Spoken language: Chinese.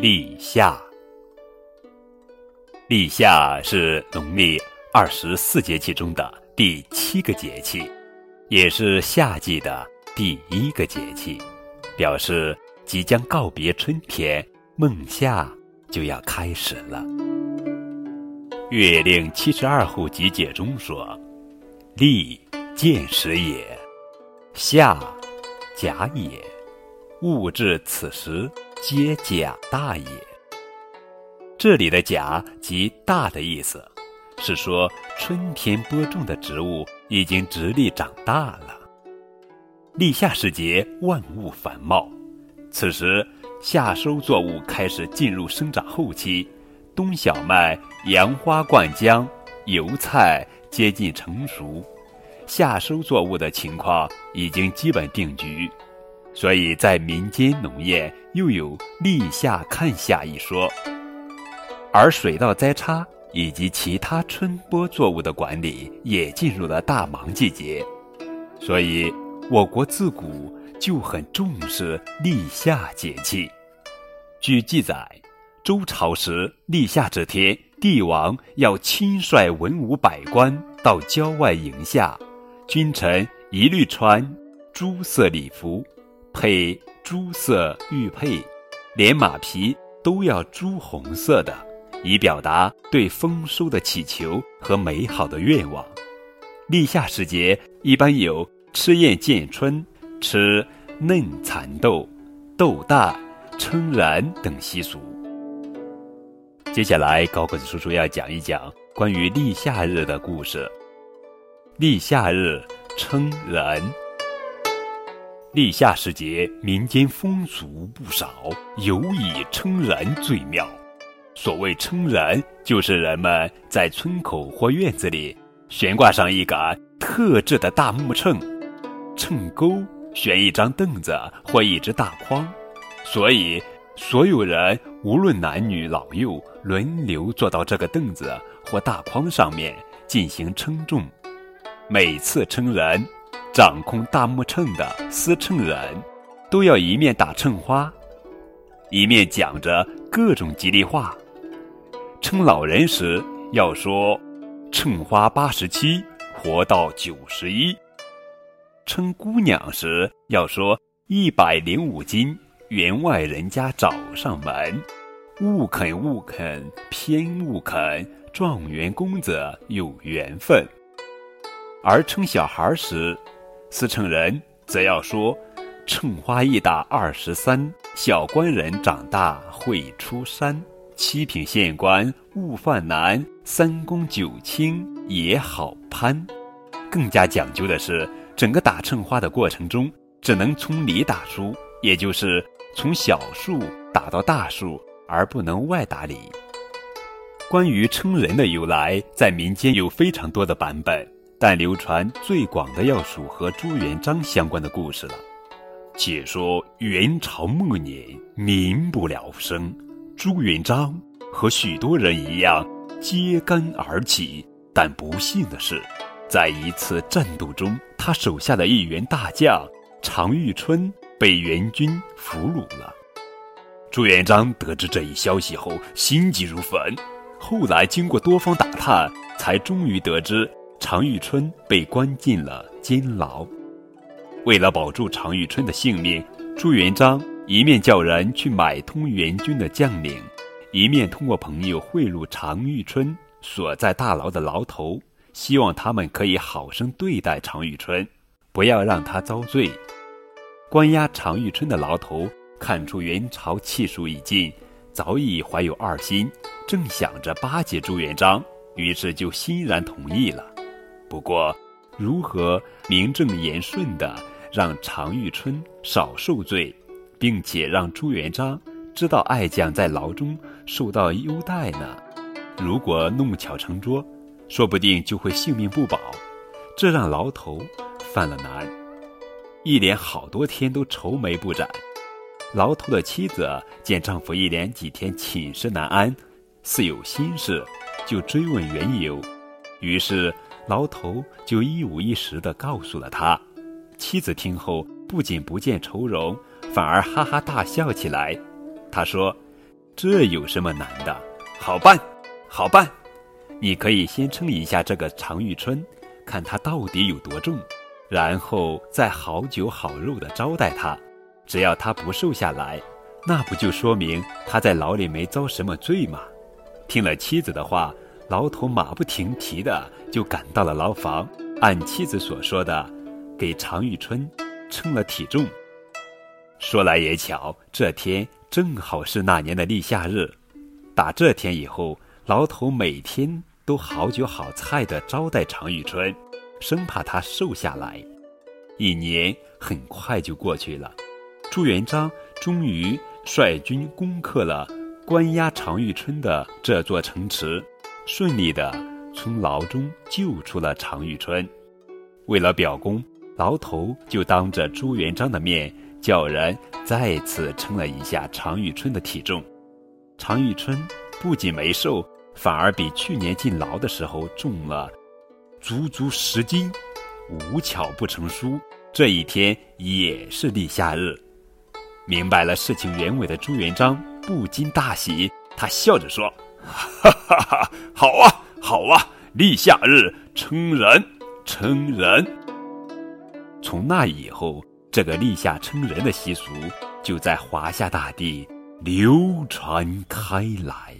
立夏，立夏是农历二十四节气中的第七个节气，也是夏季的第一个节气，表示即将告别春天，孟夏就要开始了。《月令七十二候集解》中说：“立，见时也；夏，甲也。物至此时，皆甲大也。”这里的“甲”即大的意思。是说，春天播种的植物已经直立长大了。立夏时节，万物繁茂，此时夏收作物开始进入生长后期，冬小麦、杨花、灌浆、油菜接近成熟，夏收作物的情况已经基本定局，所以在民间农业又有“立夏看夏”一说，而水稻栽插。以及其他春播作物的管理也进入了大忙季节，所以我国自古就很重视立夏节气。据记载，周朝时立夏这天，帝王要亲率文武百官到郊外迎夏，君臣一律穿朱色礼服，配朱色玉佩，连马匹都要朱红色的。以表达对丰收的祈求和美好的愿望。立夏时节，一般有吃燕见春、吃嫩蚕豆、豆大、称人等习俗。接下来，高个子叔叔要讲一讲关于立夏日的故事。立夏日称人。立夏时节，民间风俗不少，尤以称人最妙。所谓称人，就是人们在村口或院子里悬挂上一杆特制的大木秤，秤钩悬一张凳子或一只大筐，所以所有人无论男女老幼，轮流坐到这个凳子或大筐上面进行称重。每次称人，掌控大木秤的司秤人，都要一面打秤花，一面讲着各种吉利话。称老人时要说“秤花八十七，活到九十一”；称姑娘时要说“一百零五斤，员外人家找上门”。勿肯勿肯，偏勿肯，状元公子有缘分。而称小孩时，司秤人则要说“秤花一打二十三，小官人长大会出山”。七品县官勿犯难，三公九卿也好攀。更加讲究的是，整个打秤花的过程中，只能从里打出，也就是从小数打到大数，而不能外打里。关于称人的由来，在民间有非常多的版本，但流传最广的要数和朱元璋相关的故事了。且说元朝末年，民不聊生。朱元璋和许多人一样揭竿而起，但不幸的是，在一次战斗中，他手下的一员大将常遇春被元军俘虏了。朱元璋得知这一消息后，心急如焚。后来经过多方打探，才终于得知常遇春被关进了监牢。为了保住常遇春的性命，朱元璋。一面叫人去买通元军的将领，一面通过朋友贿赂常遇春所在大牢的牢头，希望他们可以好生对待常遇春，不要让他遭罪。关押常遇春的牢头看出元朝气数已尽，早已怀有二心，正想着巴结朱元璋，于是就欣然同意了。不过，如何名正言顺地让常遇春少受罪？并且让朱元璋知道爱将在牢中受到优待呢。如果弄巧成拙，说不定就会性命不保。这让牢头犯了难，一连好多天都愁眉不展。牢头的妻子见丈夫一连几天寝食难安，似有心事，就追问缘由。于是牢头就一五一十地告诉了他。妻子听后不仅不见愁容。反而哈哈大笑起来。他说：“这有什么难的？好办，好办。你可以先称一下这个常遇春，看他到底有多重，然后再好酒好肉的招待他。只要他不瘦下来，那不就说明他在牢里没遭什么罪吗？听了妻子的话，牢头马不停蹄的就赶到了牢房，按妻子所说的，给常遇春称了体重。说来也巧，这天正好是那年的立夏日。打这天以后，牢头每天都好酒好菜的招待常遇春，生怕他瘦下来。一年很快就过去了，朱元璋终于率军攻克了关押常遇春的这座城池，顺利的从牢中救出了常遇春。为了表功，牢头就当着朱元璋的面。叫人再次称了一下常遇春的体重，常遇春不仅没瘦，反而比去年进牢的时候重了足足十斤。无巧不成书，这一天也是立夏日。明白了事情原委的朱元璋不禁大喜，他笑着说：“哈哈哈，好啊，好啊，立夏日称人，称人。”从那以后。这个立夏称人的习俗，就在华夏大地流传开来。